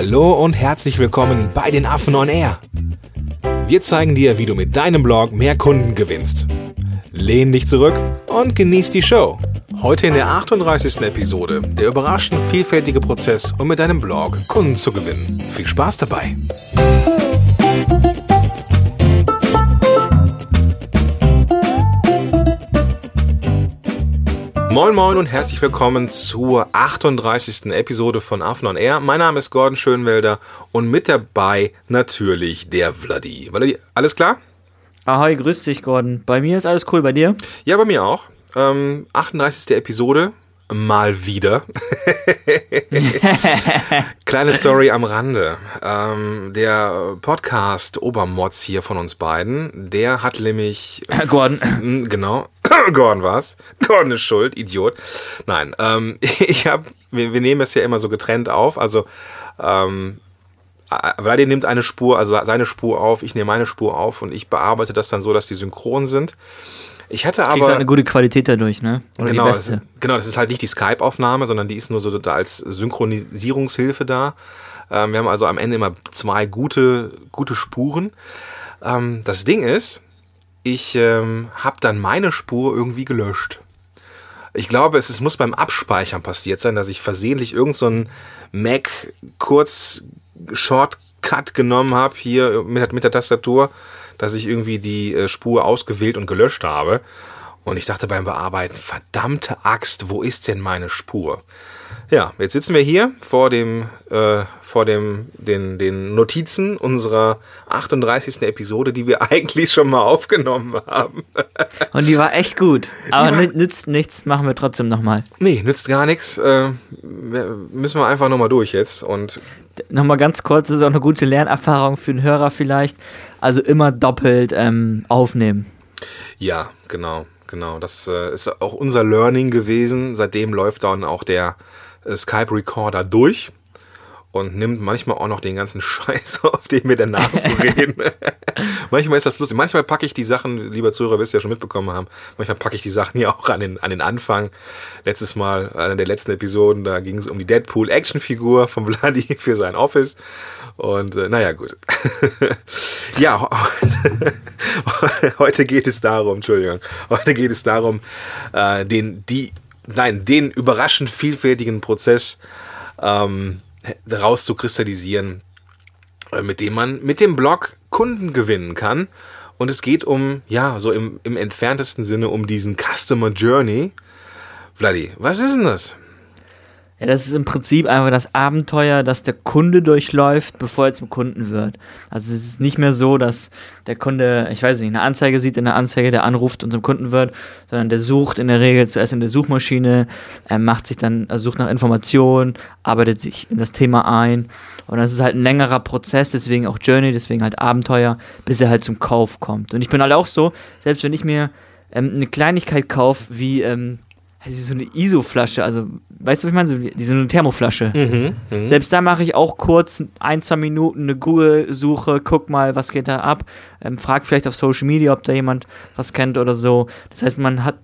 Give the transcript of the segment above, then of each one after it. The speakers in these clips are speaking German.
Hallo und herzlich willkommen bei den Affen on Air. Wir zeigen dir, wie du mit deinem Blog mehr Kunden gewinnst. Lehn dich zurück und genieß die Show. Heute in der 38. Episode der überraschend vielfältige Prozess, um mit deinem Blog Kunden zu gewinnen. Viel Spaß dabei! Moin Moin und herzlich willkommen zur 38. Episode von Affen on Air. Mein Name ist Gordon Schönwelder und mit dabei natürlich der Vladi. Vladi, alles klar? Ahoi, grüß dich Gordon. Bei mir ist alles cool, bei dir? Ja, bei mir auch. Ähm, 38. Episode mal wieder. Kleine Story am Rande. Ähm, der Podcast Obermods hier von uns beiden, der hat nämlich. Äh, Gordon. Genau. Gordon war's. Gordon ist schuld, Idiot. Nein, ähm, ich hab, wir, wir nehmen es ja immer so getrennt auf. Also, ähm, Vladi nimmt eine Spur, also seine Spur auf, ich nehme meine Spur auf und ich bearbeite das dann so, dass die synchron sind. Ich hatte aber. Kriegst halt eine gute Qualität dadurch, ne? Oder genau, das ist, genau, das ist halt nicht die Skype-Aufnahme, sondern die ist nur so da als Synchronisierungshilfe da. Ähm, wir haben also am Ende immer zwei gute, gute Spuren. Ähm, das Ding ist, ich ähm, habe dann meine Spur irgendwie gelöscht. Ich glaube, es, es, muss beim Abspeichern passiert sein, dass ich versehentlich irgendeinen so Mac kurz Shortcut genommen habe hier mit, mit der Tastatur dass ich irgendwie die äh, Spur ausgewählt und gelöscht habe. Und ich dachte beim Bearbeiten, verdammte Axt, wo ist denn meine Spur? Ja, jetzt sitzen wir hier vor dem, äh, vor dem, den, den Notizen unserer 38. Episode, die wir eigentlich schon mal aufgenommen haben. Und die war echt gut. Aber war, nützt nichts, machen wir trotzdem nochmal. Nee, nützt gar nichts. Äh, müssen wir einfach nochmal durch jetzt. Und nochmal ganz kurz, das ist auch eine gute Lernerfahrung für den Hörer vielleicht. Also immer doppelt ähm, aufnehmen. Ja, genau, genau. Das äh, ist auch unser Learning gewesen. Seitdem läuft dann auch der Skype Recorder durch und nimmt manchmal auch noch den ganzen Scheiß auf, den wir danach so reden. manchmal ist das lustig. Manchmal packe ich die Sachen, lieber Zuhörer, wirst du ja schon mitbekommen haben, manchmal packe ich die Sachen ja auch an den, an den Anfang. Letztes Mal, einer der letzten Episoden, da ging es um die Deadpool-Actionfigur von Vladi für sein Office. Und äh, naja, gut. ja, heute geht es darum, Entschuldigung, heute geht es darum, äh, den, die, nein, den überraschend vielfältigen Prozess ähm, rauszukristallisieren, äh, mit dem man mit dem Blog Kunden gewinnen kann. Und es geht um, ja, so im, im entferntesten Sinne um diesen Customer Journey. Vladi, was ist denn das? Ja, das ist im Prinzip einfach das Abenteuer, das der Kunde durchläuft, bevor er zum Kunden wird. Also es ist nicht mehr so, dass der Kunde, ich weiß nicht, eine Anzeige sieht in der Anzeige, der anruft und zum Kunden wird, sondern der sucht in der Regel zuerst in der Suchmaschine, er macht sich dann, er sucht nach Informationen, arbeitet sich in das Thema ein und das ist halt ein längerer Prozess, deswegen auch Journey, deswegen halt Abenteuer, bis er halt zum Kauf kommt. Und ich bin halt auch so, selbst wenn ich mir ähm, eine Kleinigkeit kaufe, wie ähm, so eine ISO-Flasche, also weißt du, was ich meine? So, diese eine Thermoflasche. Mhm, mh. Selbst da mache ich auch kurz ein, zwei Minuten eine Google-Suche, guck mal, was geht da ab, ähm, frag vielleicht auf Social Media, ob da jemand was kennt oder so. Das heißt, man hat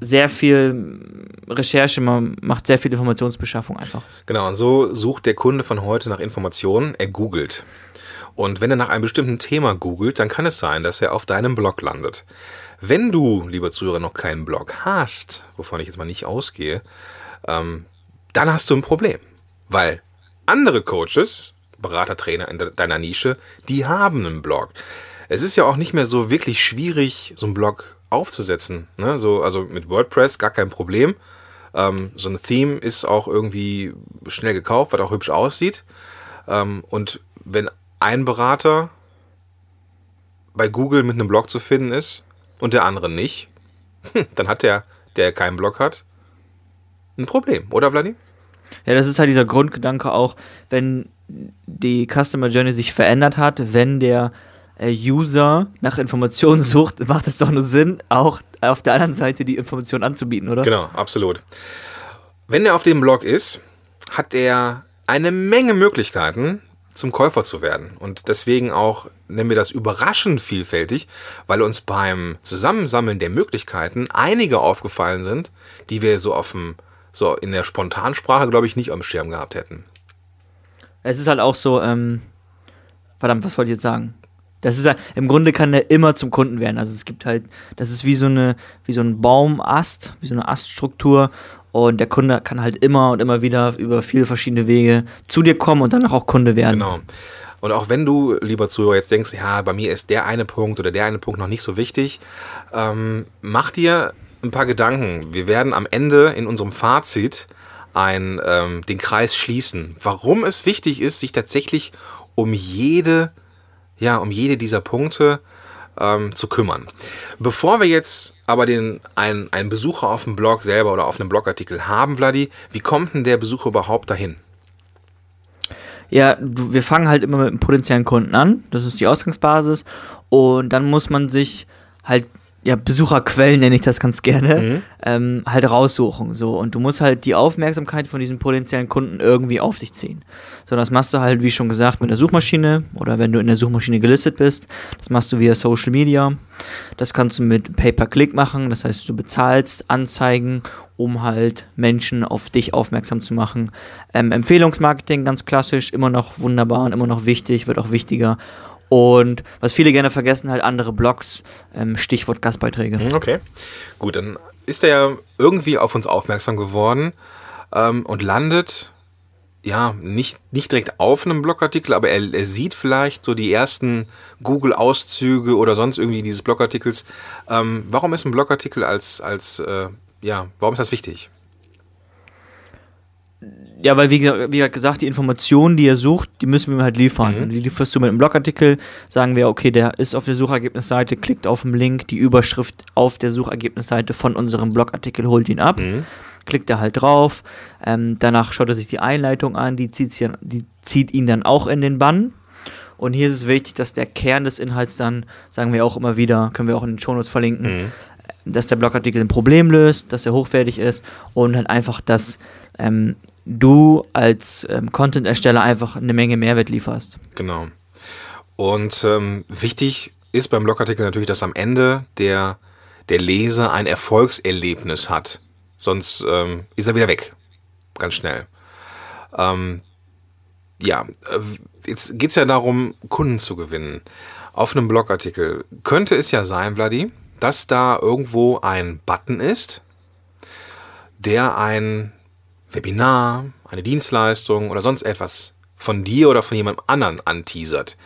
sehr viel Recherche, man macht sehr viel Informationsbeschaffung einfach. Genau, und so sucht der Kunde von heute nach Informationen, er googelt. Und wenn er nach einem bestimmten Thema googelt, dann kann es sein, dass er auf deinem Blog landet. Wenn du, lieber Zuhörer, noch keinen Blog hast, wovon ich jetzt mal nicht ausgehe, ähm, dann hast du ein Problem. Weil andere Coaches, Berater, Trainer in deiner Nische, die haben einen Blog. Es ist ja auch nicht mehr so wirklich schwierig, so einen Blog aufzusetzen. Ne? So, also mit WordPress gar kein Problem. Ähm, so ein Theme ist auch irgendwie schnell gekauft, was auch hübsch aussieht. Ähm, und wenn ein Berater bei Google mit einem Blog zu finden ist, und der andere nicht, hm, dann hat der, der keinen Block hat, ein Problem, oder Vladi? Ja, das ist halt dieser Grundgedanke auch, wenn die Customer Journey sich verändert hat, wenn der äh, User nach Informationen sucht, macht es doch nur Sinn, auch auf der anderen Seite die Information anzubieten, oder? Genau, absolut. Wenn er auf dem Blog ist, hat er eine Menge Möglichkeiten, zum Käufer zu werden. Und deswegen auch nennen wir das überraschend vielfältig, weil uns beim Zusammensammeln der Möglichkeiten einige aufgefallen sind, die wir so auf so in der Spontansprache, glaube ich, nicht am Schirm gehabt hätten. Es ist halt auch so, ähm, verdammt, was wollte ich jetzt sagen? Das ist im Grunde kann der immer zum Kunden werden. Also es gibt halt, das ist wie so eine, wie so ein Baumast, wie so eine Aststruktur. Und der Kunde kann halt immer und immer wieder über viele verschiedene Wege zu dir kommen und danach auch Kunde werden. Genau. Und auch wenn du, lieber Zuhörer, jetzt denkst, ja, bei mir ist der eine Punkt oder der eine Punkt noch nicht so wichtig, ähm, mach dir ein paar Gedanken. Wir werden am Ende in unserem Fazit ein, ähm, den Kreis schließen. Warum es wichtig ist, sich tatsächlich um jede, ja, um jede dieser Punkte ähm, zu kümmern. Bevor wir jetzt aber den, einen, einen Besucher auf dem Blog selber oder auf einem Blogartikel haben, Vladi, wie kommt denn der Besucher überhaupt dahin? Ja, wir fangen halt immer mit einem potenziellen Kunden an. Das ist die Ausgangsbasis. Und dann muss man sich halt ja, Besucherquellen nenne ich das ganz gerne, mhm. ähm, halt raussuchen. So. Und du musst halt die Aufmerksamkeit von diesen potenziellen Kunden irgendwie auf dich ziehen. So, das machst du halt, wie schon gesagt, mit der Suchmaschine oder wenn du in der Suchmaschine gelistet bist. Das machst du via Social Media. Das kannst du mit Pay-Per-Click machen. Das heißt, du bezahlst Anzeigen, um halt Menschen auf dich aufmerksam zu machen. Ähm, Empfehlungsmarketing, ganz klassisch, immer noch wunderbar und immer noch wichtig, wird auch wichtiger. Und was viele gerne vergessen, halt andere Blogs, ähm, Stichwort Gastbeiträge. Mhm, okay, gut, dann ist er ja irgendwie auf uns aufmerksam geworden ähm, und landet ja nicht, nicht direkt auf einem Blogartikel, aber er, er sieht vielleicht so die ersten Google-Auszüge oder sonst irgendwie dieses Blogartikels. Ähm, warum ist ein Blogartikel als, als äh, ja, warum ist das wichtig? Ja, weil wie, wie gesagt, die Informationen, die er sucht, die müssen wir halt liefern. Mhm. Und die lieferst du mit einem Blogartikel, sagen wir, okay, der ist auf der Suchergebnisseite, klickt auf den Link, die Überschrift auf der Suchergebnisseite von unserem Blogartikel holt ihn ab. Mhm. Klickt er halt drauf, ähm, danach schaut er sich die Einleitung an, die zieht, die zieht ihn dann auch in den Bann. Und hier ist es wichtig, dass der Kern des Inhalts dann, sagen wir auch immer wieder, können wir auch in den Shownotes verlinken, mhm. dass der Blogartikel ein Problem löst, dass er hochwertig ist und halt einfach, dass ähm, du als ähm, Content-Ersteller einfach eine Menge Mehrwert lieferst. Genau. Und ähm, wichtig ist beim Blogartikel natürlich, dass am Ende der, der Leser ein Erfolgserlebnis hat. Sonst ähm, ist er wieder weg. Ganz schnell. Ähm, ja, äh, jetzt geht es ja darum, Kunden zu gewinnen. Auf einem Blogartikel könnte es ja sein, Vladi, dass da irgendwo ein Button ist, der ein Webinar, eine Dienstleistung oder sonst etwas von dir oder von jemandem anderen anteasert,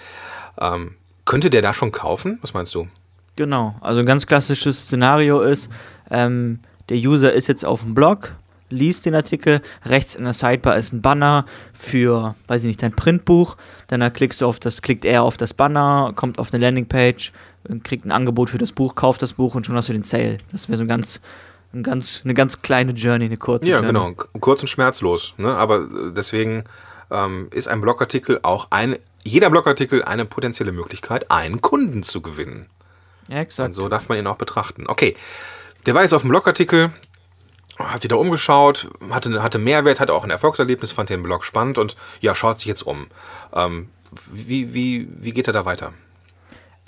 ähm, könnte der da schon kaufen? Was meinst du? Genau, also ein ganz klassisches Szenario ist, ähm, der User ist jetzt auf dem Blog, liest den Artikel, rechts in der Sidebar ist ein Banner für, weiß ich nicht, dein Printbuch, dann klickst du auf das, klickt er auf das Banner, kommt auf eine Landingpage, kriegt ein Angebot für das Buch, kauft das Buch und schon hast du den Sale. Das wäre so ein ganz ein ganz, eine ganz kleine Journey, eine kurze ja, Journey. Ja, genau, kurz und schmerzlos. Ne? Aber äh, deswegen ähm, ist ein Blogartikel auch ein, jeder Blogartikel eine potenzielle Möglichkeit, einen Kunden zu gewinnen. Ja, exakt. Und so darf man ihn auch betrachten. Okay, der war jetzt auf dem Blogartikel, hat sich da umgeschaut, hatte, hatte Mehrwert, hatte auch ein Erfolgserlebnis, fand den Blog spannend und ja, schaut sich jetzt um. Ähm, wie, wie, wie geht er da weiter?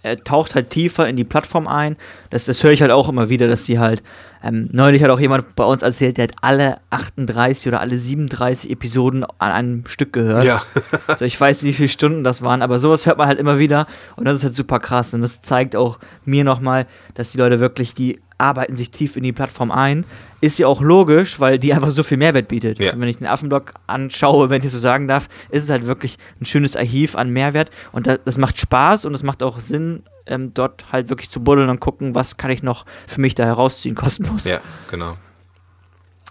er taucht halt tiefer in die Plattform ein. Das, das höre ich halt auch immer wieder, dass sie halt, ähm, neulich hat auch jemand bei uns erzählt, der hat alle 38 oder alle 37 Episoden an einem Stück gehört. Ja. also ich weiß nicht, wie viele Stunden das waren, aber sowas hört man halt immer wieder und das ist halt super krass und das zeigt auch mir nochmal, dass die Leute wirklich die arbeiten sich tief in die Plattform ein. Ist ja auch logisch, weil die einfach so viel Mehrwert bietet. Ja. Wenn ich den Affenblog anschaue, wenn ich so sagen darf, ist es halt wirklich ein schönes Archiv an Mehrwert und das, das macht Spaß und es macht auch Sinn, ähm, dort halt wirklich zu buddeln und gucken, was kann ich noch für mich da herausziehen, kostenlos. Ja, genau.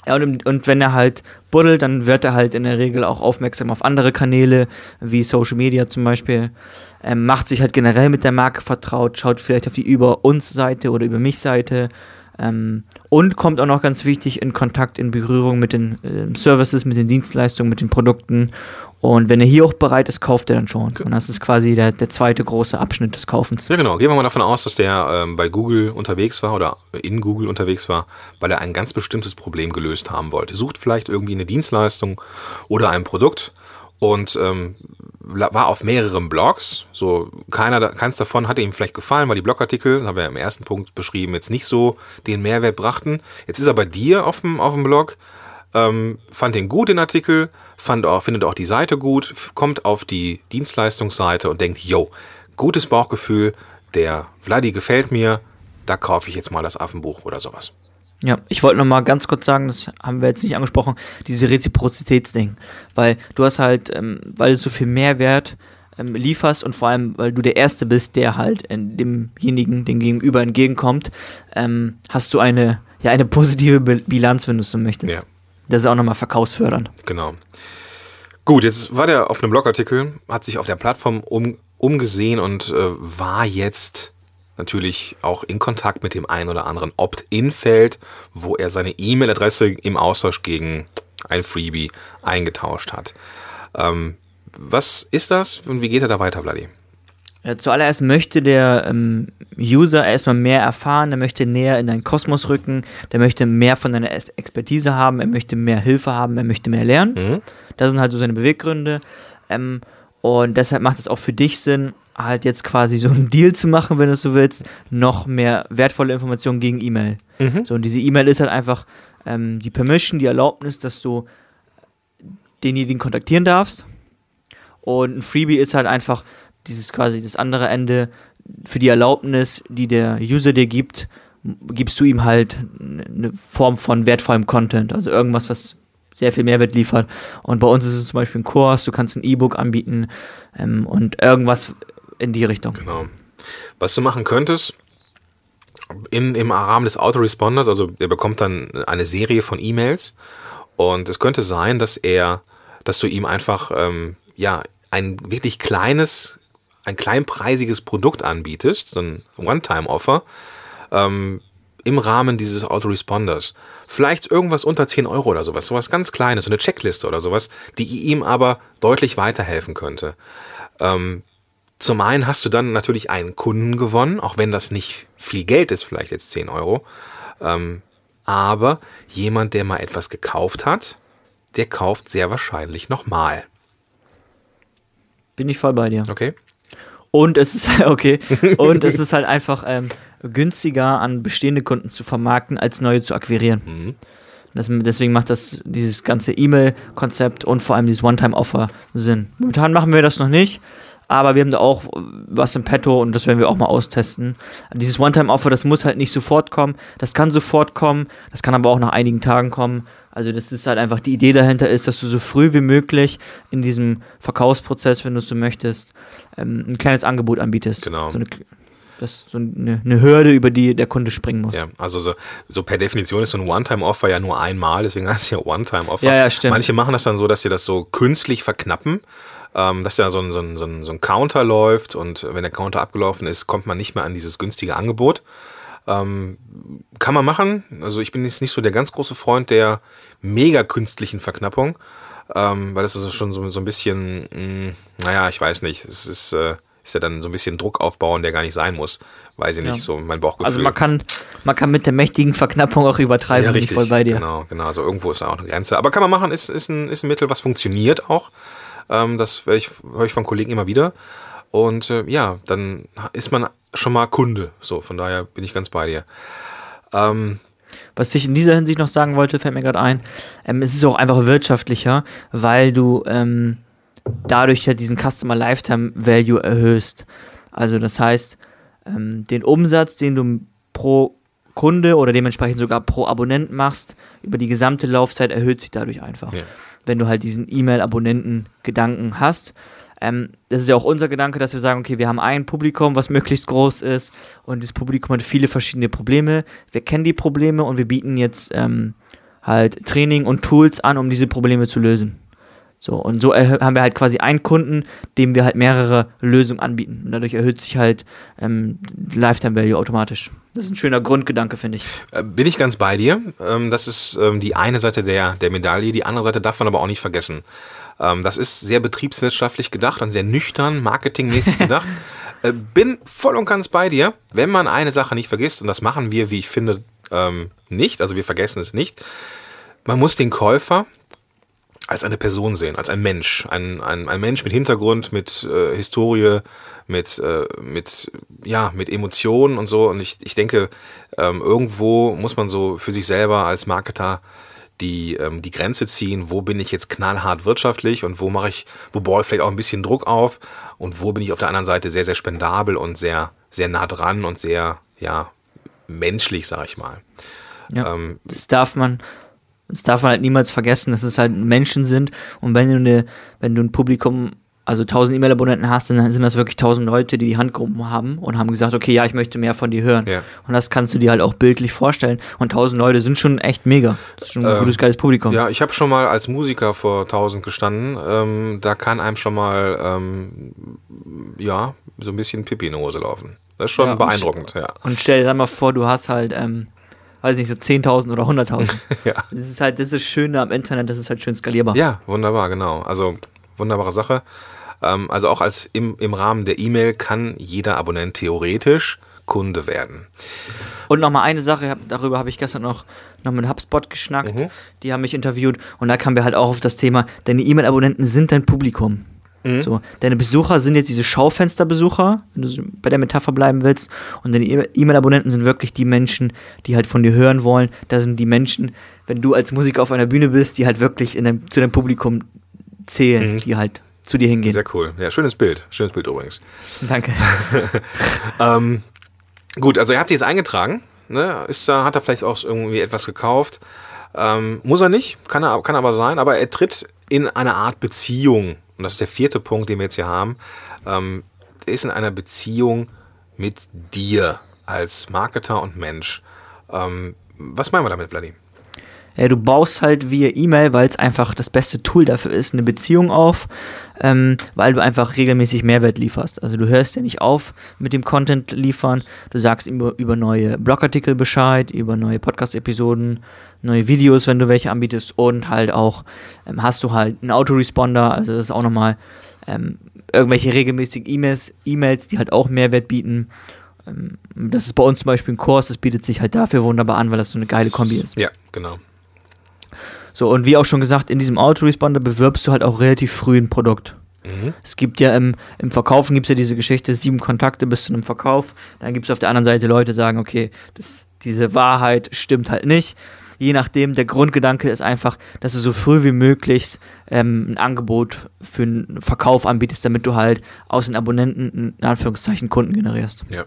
Ja, und, und wenn er halt buddelt, dann wird er halt in der Regel auch aufmerksam auf andere Kanäle, wie Social Media zum Beispiel ähm, macht sich halt generell mit der Marke vertraut, schaut vielleicht auf die Über uns Seite oder über mich Seite ähm, und kommt auch noch ganz wichtig in Kontakt, in Berührung mit den äh, Services, mit den Dienstleistungen, mit den Produkten. Und wenn er hier auch bereit ist, kauft er dann schon. Und das ist quasi der, der zweite große Abschnitt des Kaufens. Ja, genau. Gehen wir mal davon aus, dass der ähm, bei Google unterwegs war oder in Google unterwegs war, weil er ein ganz bestimmtes Problem gelöst haben wollte. Sucht vielleicht irgendwie eine Dienstleistung oder ein Produkt und ähm, war auf mehreren Blogs. So keiner, keins davon hatte ihm vielleicht gefallen, weil die Blogartikel, haben wir im ersten Punkt beschrieben, jetzt nicht so den Mehrwert brachten. Jetzt ist er bei dir auf dem, auf dem Blog. ähm, fand den gut, den Artikel, fand auch, findet auch die Seite gut, kommt auf die Dienstleistungsseite und denkt, yo, gutes Bauchgefühl, der Vladi gefällt mir, da kaufe ich jetzt mal das Affenbuch oder sowas. Ja, ich wollte noch mal ganz kurz sagen, das haben wir jetzt nicht angesprochen, diese Reziprozitätsding. Weil du hast halt, ähm, weil du so viel Mehrwert ähm, lieferst und vor allem, weil du der Erste bist, der halt demjenigen, dem Gegenüber entgegenkommt, ähm, hast du eine, ja, eine positive Bi- Bilanz, wenn du es so möchtest. Ja. Das ist auch nochmal verkaufsfördernd. Genau. Gut, jetzt war der auf einem Blogartikel, hat sich auf der Plattform um, umgesehen und äh, war jetzt natürlich auch in Kontakt mit dem einen oder anderen Opt-in-Feld, wo er seine E-Mail-Adresse im Austausch gegen ein Freebie eingetauscht hat. Ähm, was ist das und wie geht er da weiter, Vladi? Ja, zuallererst möchte der ähm, User erstmal mehr erfahren, er möchte näher in deinen Kosmos rücken, der möchte mehr von deiner Expertise haben, er möchte mehr Hilfe haben, er möchte mehr lernen. Mhm. Das sind halt so seine Beweggründe. Ähm, und deshalb macht es auch für dich Sinn, halt jetzt quasi so einen Deal zu machen, wenn du es so willst, noch mehr wertvolle Informationen gegen E-Mail. Mhm. So, und diese E-Mail ist halt einfach ähm, die Permission, die Erlaubnis, dass du denjenigen kontaktieren darfst. Und ein Freebie ist halt einfach dieses quasi das andere Ende für die Erlaubnis, die der User dir gibt, gibst du ihm halt eine Form von wertvollem Content, also irgendwas, was sehr viel Mehrwert liefert. Und bei uns ist es zum Beispiel ein Kurs, du kannst ein E-Book anbieten ähm, und irgendwas in die Richtung. Genau. Was du machen könntest, in, im Rahmen des Autoresponders, also er bekommt dann eine Serie von E-Mails und es könnte sein, dass er, dass du ihm einfach ähm, ja ein wirklich kleines, ein kleinpreisiges Produkt anbietest, ein One-Time-Offer, ähm, im Rahmen dieses Autoresponders. Vielleicht irgendwas unter 10 Euro oder sowas, sowas ganz Kleines, so eine Checkliste oder sowas, die ihm aber deutlich weiterhelfen könnte. Ähm, zum einen hast du dann natürlich einen Kunden gewonnen, auch wenn das nicht viel Geld ist, vielleicht jetzt 10 Euro. Ähm, aber jemand, der mal etwas gekauft hat, der kauft sehr wahrscheinlich nochmal. Bin ich voll bei dir. Okay? Und es ist okay. Und es ist halt einfach ähm, günstiger an bestehende Kunden zu vermarkten, als neue zu akquirieren. Mhm. Das, deswegen macht das dieses ganze E-Mail-Konzept und vor allem dieses One-Time-Offer Sinn. Momentan machen wir das noch nicht, aber wir haben da auch was im Petto und das werden wir auch mal austesten. Dieses One-Time-Offer, das muss halt nicht sofort kommen. Das kann sofort kommen, das kann aber auch nach einigen Tagen kommen. Also das ist halt einfach, die Idee dahinter ist, dass du so früh wie möglich in diesem Verkaufsprozess, wenn du es so möchtest, ähm, ein kleines Angebot anbietest. Genau. So eine, das ist so eine, eine Hürde, über die der Kunde springen muss. Ja, also so, so per Definition ist so ein One-Time-Offer ja nur einmal, deswegen heißt es ja One-Time-Offer. Ja, ja, stimmt. Manche machen das dann so, dass sie das so künstlich verknappen, ähm, dass ja so ein, so, ein, so, ein, so ein Counter läuft und wenn der Counter abgelaufen ist, kommt man nicht mehr an dieses günstige Angebot. Ähm, kann man machen. Also ich bin jetzt nicht so der ganz große Freund der mega künstlichen Verknappung, ähm, weil das ist schon so, so ein bisschen, mh, naja, ich weiß nicht, es ist, äh, ist ja dann so ein bisschen Druck aufbauen, der gar nicht sein muss. Weiß ich nicht, Ja. so mein Bauchgefühl. Also man kann, man kann mit der mächtigen Verknappung auch übertreiben, Ja, bin ich richtig. voll bei dir. Genau, genau. Also irgendwo ist da auch eine Grenze. Aber kann man machen, ist, ist, ein, ist ein Mittel, was funktioniert auch. Ähm, das höre ich, höre ich von Kollegen immer wieder. Und äh, ja, dann ist man schon mal Kunde. So, von daher bin ich ganz bei dir. Ähm, Was ich in dieser Hinsicht noch sagen wollte, fällt mir gerade ein, ähm, es ist auch einfach wirtschaftlicher, weil du ähm, dadurch ja diesen Customer Lifetime Value erhöhst. Also das heißt, ähm, den Umsatz, den du pro Kunde oder dementsprechend sogar pro Abonnent machst, über die gesamte Laufzeit erhöht sich dadurch einfach. Ja. Wenn du halt diesen E-Mail-Abonnenten-Gedanken hast. Ähm, das ist ja auch unser Gedanke, dass wir sagen, okay, wir haben ein Publikum, was möglichst groß ist und dieses Publikum hat viele verschiedene Probleme. Wir kennen die Probleme und wir bieten jetzt ähm, halt Training und Tools an, um diese Probleme zu lösen. So, und so haben wir halt quasi einen Kunden, dem wir halt mehrere Lösungen anbieten. Und dadurch erhöht sich halt ähm, Lifetime Value automatisch. Das ist ein schöner Grundgedanke, finde ich. äh, bin ich ganz bei dir. Ähm, das ist ähm, die eine Seite der, der Medaille. Die andere Seite darf man aber auch nicht vergessen. Ähm, das ist sehr betriebswirtschaftlich gedacht und sehr nüchtern, marketingmäßig gedacht. Äh, bin voll und ganz bei dir. Wenn man eine Sache nicht vergisst, und das machen wir, wie ich finde, nicht, also wir vergessen es nicht, man muss den Käufer als eine Person sehen, als ein Mensch. Ein, ein, ein Mensch mit Hintergrund, mit äh, Historie, mit, äh, mit, ja, mit Emotionen und so. Und ich, ich denke, ähm, irgendwo muss man so für sich selber als Marketer die, ähm, die Grenze ziehen, wo bin ich jetzt knallhart wirtschaftlich und wo mache ich, wo baue ich vielleicht auch ein bisschen Druck auf und wo bin ich auf der anderen Seite sehr, sehr spendabel und sehr, sehr nah dran und sehr, ja, menschlich, sag ich mal. Ja, ähm, das darf man, das darf man halt niemals vergessen, dass es halt Menschen sind und wenn du eine, wenn du ein Publikum also 1000 E-Mail-Abonnenten hast, dann sind das wirklich 1000 Leute, die die Hand gehoben haben und haben gesagt, okay, ja, ich möchte mehr von dir hören. Ja. Und das kannst du dir halt auch bildlich vorstellen. Und 1000 Leute sind schon echt mega. Das ist schon ein ähm, gutes, geiles Publikum. Ja, ich habe schon mal als Musiker vor 1000 gestanden. Ähm, da kann einem schon mal, ähm, ja, so ein bisschen Pipi in die Hose laufen. Das ist schon ja, beeindruckend, und, ja. Und stell dir dann mal vor, du hast halt, ähm, weiß nicht, so 10.000 oder 100.000. ja. Das ist halt, das ist Schöne am Internet, das ist halt schön skalierbar. Ja, wunderbar, genau. Also, wunderbare Sache. Ähm, also auch als im, im Rahmen der E-Mail kann jeder Abonnent theoretisch Kunde werden. Und nochmal eine Sache, darüber habe ich gestern noch, noch mit HubSpot geschnackt. Mhm. Die haben mich interviewt und da kamen wir halt auch auf das Thema, deine E-Mail-Abonnenten sind dein Publikum. Mhm. So, deine Besucher sind jetzt diese Schaufensterbesucher, wenn du bei der Metapher bleiben willst. Und deine E-Mail-Abonnenten sind wirklich die Menschen, die halt von dir hören wollen. Da sind die Menschen, wenn du als Musiker auf einer Bühne bist, die halt wirklich in dein, zu deinem Publikum zählen, mhm. die halt zu dir hingehen. Sehr cool. Ja, schönes Bild. Schönes Bild übrigens. Danke. ähm, gut, also er hat sich jetzt eingetragen. Ne? Ist, hat er vielleicht auch irgendwie etwas gekauft. Ähm, muss er nicht, kann, er, kann aber sein, aber er tritt in eine Art Beziehung. Und das ist der vierte Punkt, den wir jetzt hier haben. Ähm, ist in einer Beziehung mit dir als Marketer und Mensch. Ähm, was meinen wir damit, Vladimir? Ja, du baust halt via E-Mail, weil es einfach das beste Tool dafür ist, eine Beziehung auf, ähm, weil du einfach regelmäßig Mehrwert lieferst. Also du hörst ja nicht auf mit dem Content liefern, du sagst über, über neue Blogartikel Bescheid, über neue Podcast-Episoden, neue Videos, wenn du welche anbietest und halt auch ähm, hast du halt einen Autoresponder, also das ist auch nochmal ähm, irgendwelche regelmäßigen E-Mails, E-Mails, die halt auch Mehrwert bieten. Ähm, das ist bei uns zum Beispiel ein Kurs, das bietet sich halt dafür wunderbar an, weil das so eine geile Kombi ist. Ja, genau. So, und wie auch schon gesagt, in diesem Autoresponder bewirbst du halt auch relativ früh ein Produkt. Mhm. Es gibt ja im, im Verkaufen gibt es ja diese Geschichte, sieben Kontakte bis zu einem Verkauf. Dann gibt es auf der anderen Seite Leute, die sagen, okay, das, diese Wahrheit stimmt halt nicht. Je nachdem, der Grundgedanke ist einfach, dass du so früh wie möglich ähm, ein Angebot für einen Verkauf anbietest, damit du halt aus den Abonnenten in Anführungszeichen Kunden generierst. Ja.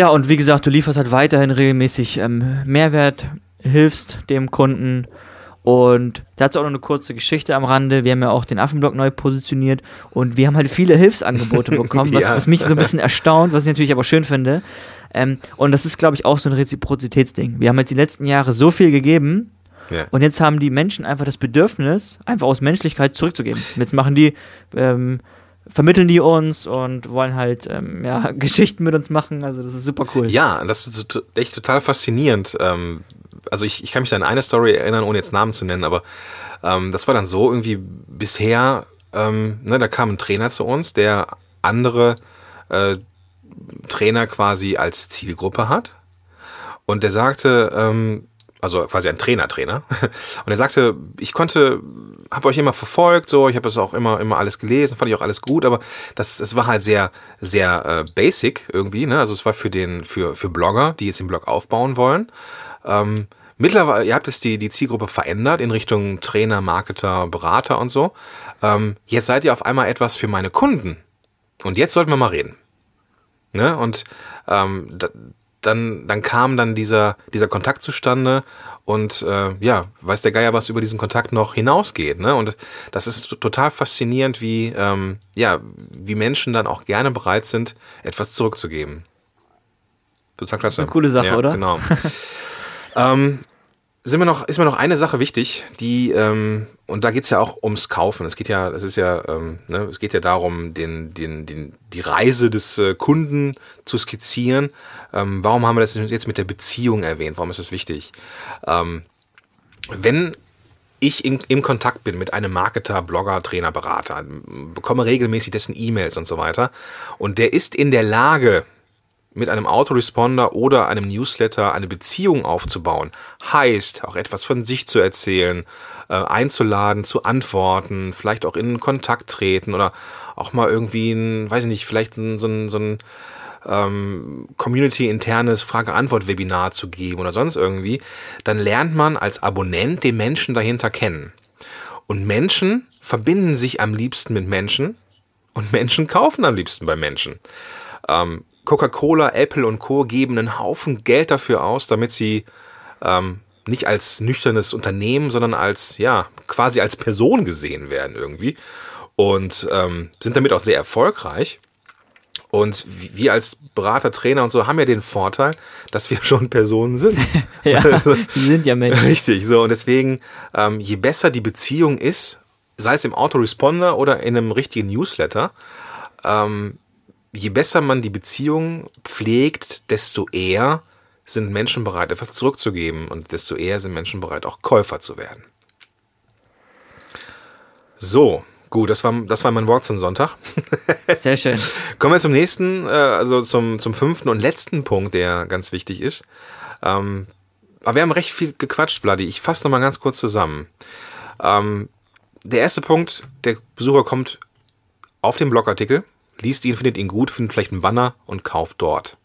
Ja, und wie gesagt, du lieferst halt weiterhin regelmäßig ähm, Mehrwert, hilfst dem Kunden. Und dazu auch noch eine kurze Geschichte am Rande. Wir haben ja auch den Affenblock neu positioniert und wir haben halt viele Hilfsangebote bekommen, was, ja. was mich so ein bisschen erstaunt, was ich natürlich aber schön finde. Ähm, und das ist, glaube ich, auch so ein Reziprozitätsding. Wir haben jetzt die letzten Jahre so viel gegeben, ja. Und jetzt haben die Menschen einfach das Bedürfnis, einfach aus Menschlichkeit zurückzugeben. Jetzt machen die ähm, vermitteln die uns und wollen halt ähm, ja, Geschichten mit uns machen. Also das ist super cool. Ja, das ist echt total faszinierend. Ähm, also ich, ich kann mich an eine Story erinnern, ohne jetzt Namen zu nennen, aber ähm, das war dann so irgendwie bisher, ähm, ne, da kam ein Trainer zu uns, der andere äh, Trainer quasi als Zielgruppe hat. Und der sagte, ähm, also quasi ein Trainer-Trainer. Und er sagte, ich konnte, habe euch immer verfolgt, so, ich habe das auch immer, immer alles gelesen, fand ich auch alles gut, aber das, es war halt sehr, sehr äh, basic irgendwie, ne? Also es war für den, für, für Blogger, die jetzt den Blog aufbauen wollen. Ähm, mittlerweile, ihr habt jetzt die, die Zielgruppe verändert in Richtung Trainer, Marketer, Berater und so. Ähm, jetzt seid ihr auf einmal etwas für meine Kunden. Und jetzt sollten wir mal reden. Ne? Und ähm, dann, dann kam dann dieser, dieser Kontakt zustande und äh, ja, weiß der Geier, was über diesen Kontakt noch hinausgeht. Ne? Und das ist total faszinierend, wie, ähm, ja, wie Menschen dann auch gerne bereit sind, etwas zurückzugeben. Total klasse. Eine coole Sache, ja, oder? Genau. ähm, sind wir noch, ist mir noch eine Sache wichtig, die, ähm, und da geht es ja auch ums Kaufen. Es geht ja, das ist ja, ähm, ne, es geht ja darum, den, den, den, die Reise des äh, Kunden zu skizzieren. Ähm, warum haben wir das jetzt mit der Beziehung erwähnt? Warum ist das wichtig? Ähm, wenn ich in, im Kontakt bin mit einem Marketer, Blogger, Trainer, Berater, bekomme regelmäßig dessen E-Mails und so weiter, und der ist in der Lage, mit einem Autoresponder oder einem Newsletter eine Beziehung aufzubauen, heißt auch etwas von sich zu erzählen, äh, einzuladen, zu antworten, vielleicht auch in Kontakt treten oder auch mal irgendwie ein, weiß ich nicht, vielleicht ein, so ein, so ein ähm, Community-internes Frage-Antwort-Webinar zu geben oder sonst irgendwie, dann lernt man als Abonnent den Menschen dahinter kennen. Und Menschen verbinden sich am liebsten mit Menschen und Menschen kaufen am liebsten bei Menschen. Ähm, Coca-Cola, Apple und Co. geben einen Haufen Geld dafür aus, damit sie ähm, nicht als nüchternes Unternehmen, sondern als, ja, quasi als Person gesehen werden irgendwie. Und ähm, sind damit auch sehr erfolgreich. Und wir als Berater, Trainer und so haben ja den Vorteil, dass wir schon Personen sind. ja, also, die sind ja Menschen. Richtig, so. Und deswegen, ähm, je besser die Beziehung ist, sei es im Autoresponder oder in einem richtigen Newsletter, ähm, je besser man die Beziehung pflegt, desto eher sind Menschen bereit, etwas zurückzugeben und desto eher sind Menschen bereit, auch Käufer zu werden. So, gut, das war, das war mein Wort zum Sonntag. Sehr schön. Kommen wir zum nächsten, äh, also zum, zum fünften und letzten Punkt, der ganz wichtig ist. Ähm, aber wir haben recht viel gequatscht, Vladi. Ich fasse nochmal ganz kurz zusammen. Ähm, der erste Punkt, der Besucher kommt auf den Blogartikel, liest ihn, findet ihn gut, findet vielleicht einen Banner und kauft dort.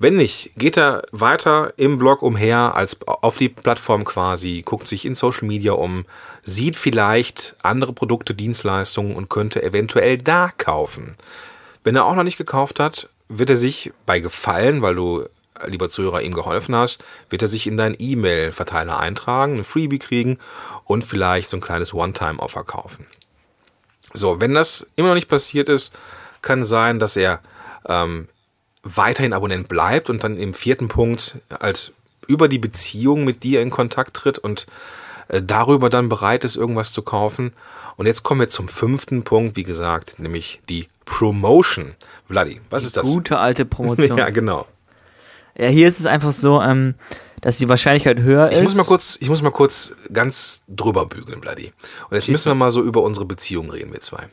Wenn nicht, geht er weiter im Blog umher, als auf die Plattform quasi, guckt sich in Social Media um, sieht vielleicht andere Produkte, Dienstleistungen und könnte eventuell da kaufen. Wenn er auch noch nicht gekauft hat, wird er sich bei Gefallen, weil du, lieber Zuhörer, ihm geholfen hast, wird er sich in deinen E-Mail-Verteiler eintragen, ein Freebie kriegen und vielleicht so ein kleines One-Time-Offer kaufen. So, wenn das immer noch nicht passiert ist, kann sein, dass er ähm, weiterhin Abonnent bleibt und dann im vierten Punkt als über die Beziehung mit dir in Kontakt tritt und äh, darüber dann bereit ist, irgendwas zu kaufen. Und jetzt kommen wir zum fünften Punkt, wie gesagt, nämlich die Promotion. Vladi, was die ist das? Gute alte Promotion. ja, genau. Ja, hier ist es einfach so, ähm, dass die Wahrscheinlichkeit höher ich ist. Muss mal kurz, ich muss mal kurz ganz drüber bügeln, Vladi. Und jetzt Schieß müssen wir mal so über unsere Beziehung reden, wir zwei.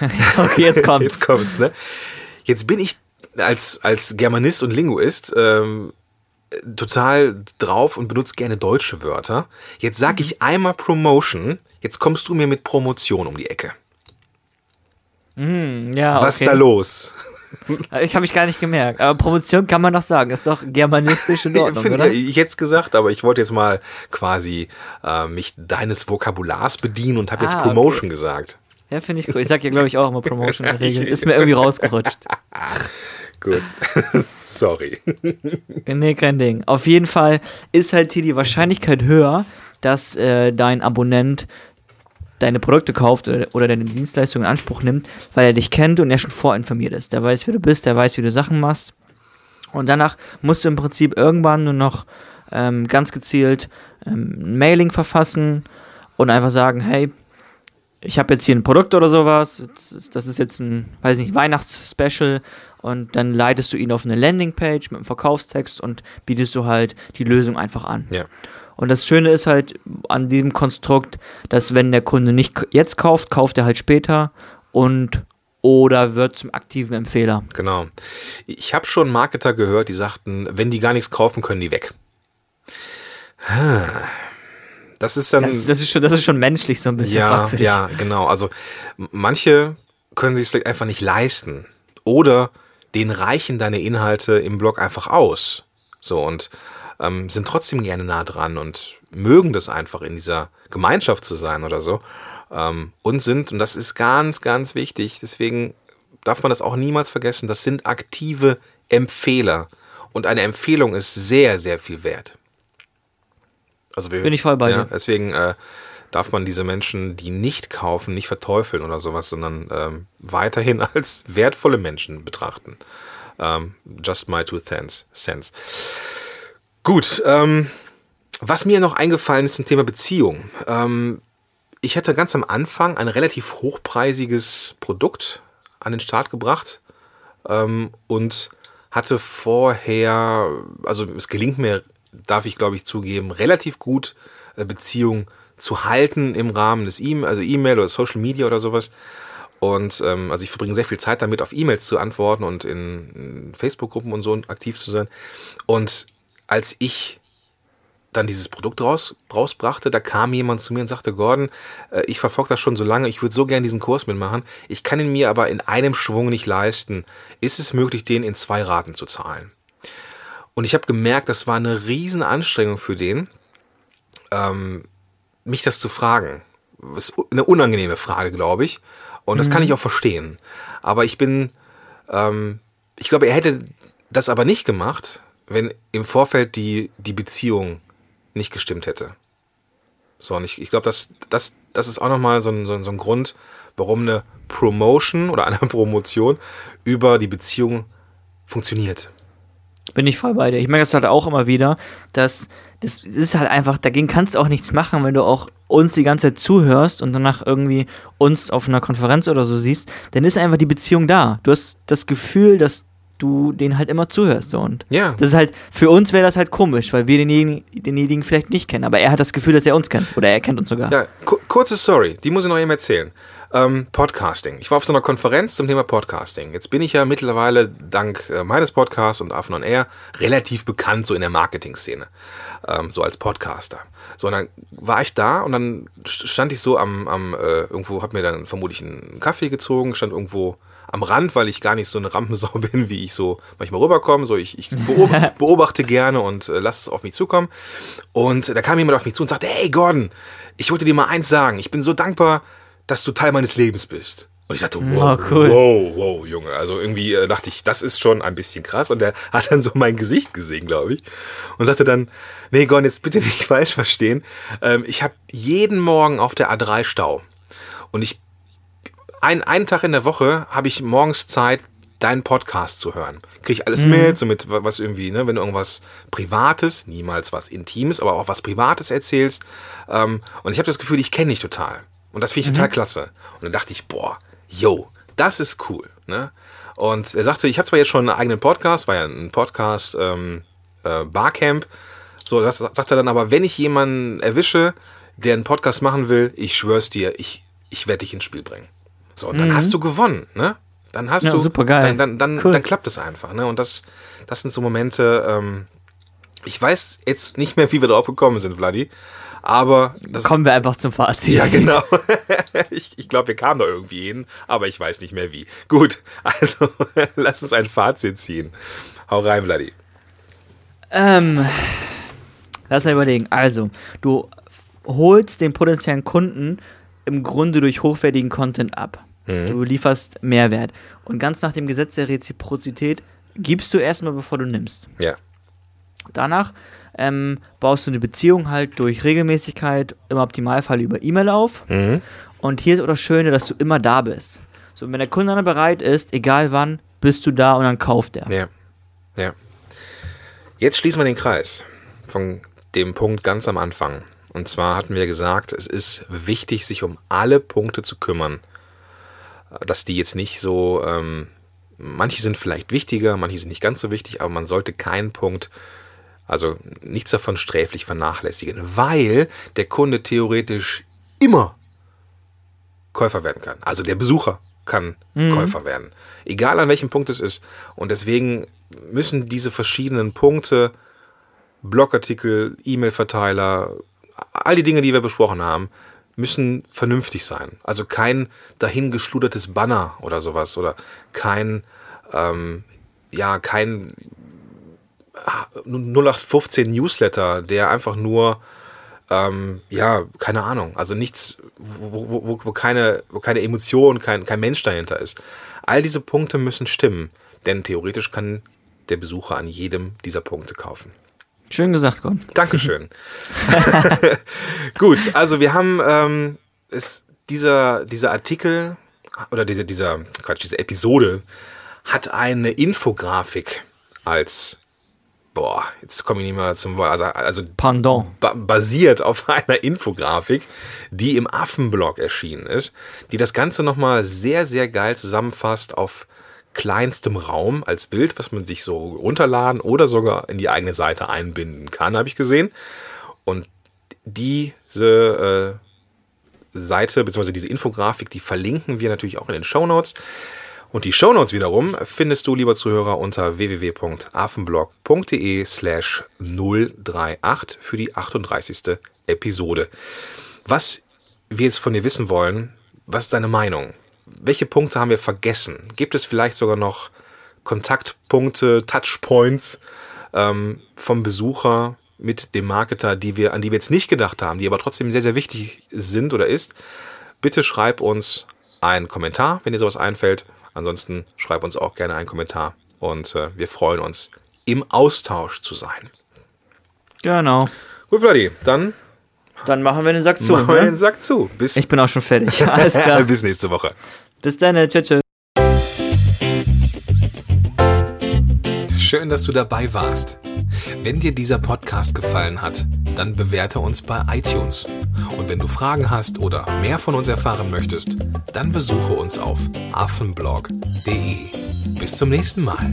okay, jetzt kommt's. Jetzt kommt's, ne? Jetzt bin ich als, als Germanist und Linguist ähm, total drauf und benutze gerne deutsche Wörter. Jetzt Mhm. sag ich einmal Promotion, jetzt kommst du mir mit Promotion um die Ecke. Hm, ja, Was ist okay. da los? Ich habe ich gar nicht gemerkt. Aber Promotion kann man doch sagen. Ist doch germanistisch in Ordnung, Find- oder? Ich hätte es gesagt, aber ich wollte jetzt mal quasi äh, mich deines Vokabulars bedienen und habe jetzt Ah, Promotion gesagt. Ja, finde ich cool. Ich sag ja, glaube ich, auch immer Promotion in der Regel. Ist mir irgendwie rausgerutscht. Gut. Sorry. Nee, kein Ding. Auf jeden Fall ist halt hier die Wahrscheinlichkeit höher, dass äh, dein Abonnent deine Produkte kauft oder, oder deine Dienstleistung in Anspruch nimmt, weil er dich kennt und er schon vorinformiert ist. Der weiß, wer du bist, der weiß, wie du Sachen machst. Und danach musst du im Prinzip irgendwann nur noch ähm, ganz gezielt ähm, ein Mailing verfassen und einfach sagen, hey, ich habe jetzt hier ein Produkt oder sowas, das ist- jetzt ein, weiß nicht, Weihnachtsspecial und dann leitest du ihn auf eine Landingpage mit einem Verkaufstext und bietest du halt die Lösung einfach an. Ja. Und das Schöne ist halt an diesem Konstrukt, dass wenn der Kunde nicht jetzt kauft, kauft er halt später und oder wird zum aktiven Empfehler. Genau. Ich habe schon Marketer gehört, die sagten, wenn die gar nichts kaufen, können die weg. Das ist dann. Das, das, ist schon, das ist schon menschlich so ein bisschen ja, fragwürdig. ja, genau. Also manche können sich es vielleicht einfach nicht leisten. Oder denen reichen deine Inhalte im Blog einfach aus. So und ähm, sind trotzdem gerne nah dran und mögen das einfach in dieser Gemeinschaft zu sein oder so. Ähm, und sind, und das ist ganz, ganz wichtig, deswegen darf man das auch niemals vergessen, das sind aktive Empfehler. Und eine Empfehlung ist sehr, sehr viel wert. Also wir, Bin ich voll bei ja, dir. Deswegen äh, darf man diese Menschen, die nicht kaufen, nicht verteufeln oder sowas, sondern ähm, weiterhin als wertvolle Menschen betrachten. Ähm, just my two cents. Gut, ähm, was mir noch eingefallen ist zum Thema Beziehung. Ähm, ich hatte ganz am Anfang ein relativ hochpreisiges Produkt an den Start gebracht ähm, und hatte vorher, also es gelingt mir, darf ich glaube ich zugeben, relativ gut äh, Beziehungen zu halten im Rahmen des E-Mail, also E-Mail oder Social Media oder sowas. Und ähm, also ich verbringe sehr viel Zeit damit, auf E-Mails zu antworten und in, in Facebook-Gruppen und so aktiv zu sein. Und als ich dann dieses Produkt raus, rausbrachte, da kam jemand zu mir und sagte, Gordon, äh, ich verfolge das schon so lange, ich würde so gerne diesen Kurs mitmachen, ich kann ihn mir aber in einem Schwung nicht leisten. Ist es möglich, den in zwei Raten zu zahlen? Und ich habe gemerkt, das war eine riesen Anstrengung für den, ähm, mich das zu fragen. Das ist eine unangenehme Frage, glaube ich. Und das mhm. kann ich auch verstehen. Aber ich bin, ähm, ich glaube, er hätte das aber nicht gemacht, wenn im Vorfeld die, die Beziehung nicht gestimmt hätte. So, und ich, ich glaube, das, das, das ist auch nochmal so ein, so, ein, so ein Grund, warum eine Promotion oder eine Promotion über die Beziehung funktioniert. Bin ich voll bei dir. Ich merke das halt auch immer wieder, dass das ist halt einfach, dagegen kannst du auch nichts machen, wenn du auch uns die ganze Zeit zuhörst und danach irgendwie uns auf einer Konferenz oder so siehst, dann ist einfach die Beziehung da. Du hast das Gefühl, dass du den halt immer zuhörst. So. Und ja. das ist halt, für uns wäre das halt komisch, weil wir denjenigen, denjenigen vielleicht nicht kennen. Aber er hat das Gefühl, dass er uns kennt. Oder er kennt uns sogar. Ja, kurze Story, die muss ich noch eben erzählen. Ähm, Podcasting. Ich war auf so einer Konferenz zum Thema Podcasting. Jetzt bin ich ja mittlerweile dank äh, meines Podcasts und Affen on Air relativ bekannt so in der Marketing-Szene. Ähm, so als Podcaster. So, und dann war ich da und dann stand ich so am, am äh, irgendwo, hab mir dann vermutlich einen Kaffee gezogen, stand irgendwo am Rand, weil ich gar nicht so eine Rampensau bin, wie ich so manchmal rüberkomme. So, ich, ich beobachte, beobachte gerne und äh, lasse es auf mich zukommen. Und da kam jemand auf mich zu und sagte, hey Gordon, ich wollte dir mal eins sagen. Ich bin so dankbar, dass du Teil meines Lebens bist. Und ich dachte, wow, oh, cool. wow, wow, Junge. Also irgendwie äh, dachte ich, das ist schon ein bisschen krass. Und der hat dann so mein Gesicht gesehen, glaube ich. Und sagte dann, nee, Gordon, jetzt bitte nicht falsch verstehen. Ähm, ich habe jeden Morgen auf der A3 Stau. Und ich ein, einen Tag in der Woche habe ich morgens Zeit, deinen Podcast zu hören. Kriege ich alles mhm. mit, so mit was irgendwie, ne, wenn du irgendwas Privates, niemals was Intimes, aber auch was Privates erzählst. Ähm, und ich habe das Gefühl, ich kenne dich total. Und das finde ich mhm. total klasse. Und dann dachte ich, boah, yo, das ist cool. Ne? Und er sagte, ich habe zwar jetzt schon einen eigenen Podcast, war ja ein Podcast ähm, äh, Barcamp. So, das sagt er dann aber, wenn ich jemanden erwische, der einen Podcast machen will, ich schwör's dir, ich, ich werde dich ins Spiel bringen. So, und dann mhm. hast du gewonnen, ne? Dann hast ja, du, super geil. dann, dann, dann, cool. dann klappt es einfach, ne? Und das, das sind so Momente, ähm, ich weiß jetzt nicht mehr, wie wir drauf gekommen sind, Vladi, aber das kommen wir einfach zum Fazit. Ja, genau. ich ich glaube, wir kamen da irgendwie hin, aber ich weiß nicht mehr wie. Gut, also lass uns ein Fazit ziehen. Hau rein, Vladi. Ähm, lass mal überlegen. Also, du holst den potenziellen Kunden im Grunde durch hochwertigen Content ab. Mhm. Du lieferst Mehrwert. Und ganz nach dem Gesetz der Reziprozität gibst du erstmal, bevor du nimmst. Ja. Danach ähm, baust du eine Beziehung halt durch Regelmäßigkeit, im Optimalfall über E-Mail auf. Mhm. Und hier ist auch das Schöne, dass du immer da bist. So, wenn der Kunde dann bereit ist, egal wann, bist du da und dann kauft er. Ja. Ja. Jetzt schließen wir den Kreis von dem Punkt ganz am Anfang. Und zwar hatten wir gesagt, es ist wichtig, sich um alle Punkte zu kümmern. Dass die jetzt nicht so, ähm, manche sind vielleicht wichtiger, manche sind nicht ganz so wichtig, aber man sollte keinen Punkt, also nichts davon sträflich vernachlässigen, weil der Kunde theoretisch immer Käufer werden kann. Also der Besucher kann mhm. Käufer werden. Egal an welchem Punkt es ist. Und deswegen müssen diese verschiedenen Punkte, Blogartikel, E-Mail-Verteiler, all die Dinge, die wir besprochen haben, müssen vernünftig sein. Also kein dahingeschludertes Banner oder sowas oder kein, ähm, ja, kein 0815 Newsletter, der einfach nur, ähm, ja, keine Ahnung, also nichts, wo, wo, wo, keine, wo keine Emotion, kein, kein Mensch dahinter ist. All diese Punkte müssen stimmen, denn theoretisch kann der Besucher an jedem dieser Punkte kaufen. Schön gesagt, Gott. Dankeschön. Gut, also wir haben ähm, ist dieser, dieser Artikel oder diese, dieser, Quatsch, diese Episode hat eine Infografik als boah, jetzt komme ich nicht mehr zum Wort, also, also Pendant. Ba basiert auf einer Infografik, die im Affenblog erschienen ist, die das Ganze nochmal sehr, sehr geil zusammenfasst auf kleinstem Raum als Bild, was man sich so runterladen oder sogar in die eigene Seite einbinden kann, habe ich gesehen. Und diese äh, Seite, beziehungsweise diese Infografik, die verlinken wir natürlich auch in den Show Notes. Und die Shownotes wiederum findest du, lieber Zuhörer, unter www.afenblog.de slash 038 für die 38. Episode. Was wir jetzt von dir wissen wollen, was ist deine Meinung? Welche Punkte haben wir vergessen? Gibt es vielleicht sogar noch Kontaktpunkte, Touchpoints ähm, vom Besucher mit dem Marketer, die wir, an die wir jetzt nicht gedacht haben, die aber trotzdem sehr, sehr wichtig sind oder ist? Bitte schreib uns einen Kommentar, wenn dir sowas einfällt. Ansonsten schreib uns auch gerne einen Kommentar und äh, wir freuen uns, im Austausch zu sein. Genau. Gut, Vladi, dann Dann machen wir den Sack zu. machen wir Ne? den Sack zu. Bis, Ich bin auch schon fertig. Alles klar. bis nächste Woche. Bis dann. Tschüss. tschüss. Schön, dass du dabei warst. Wenn dir dieser Podcast gefallen hat, dann bewerte uns bei iTunes. Und wenn du Fragen hast oder mehr von uns erfahren möchtest, dann besuche uns auf affenblog.de. Bis zum nächsten Mal.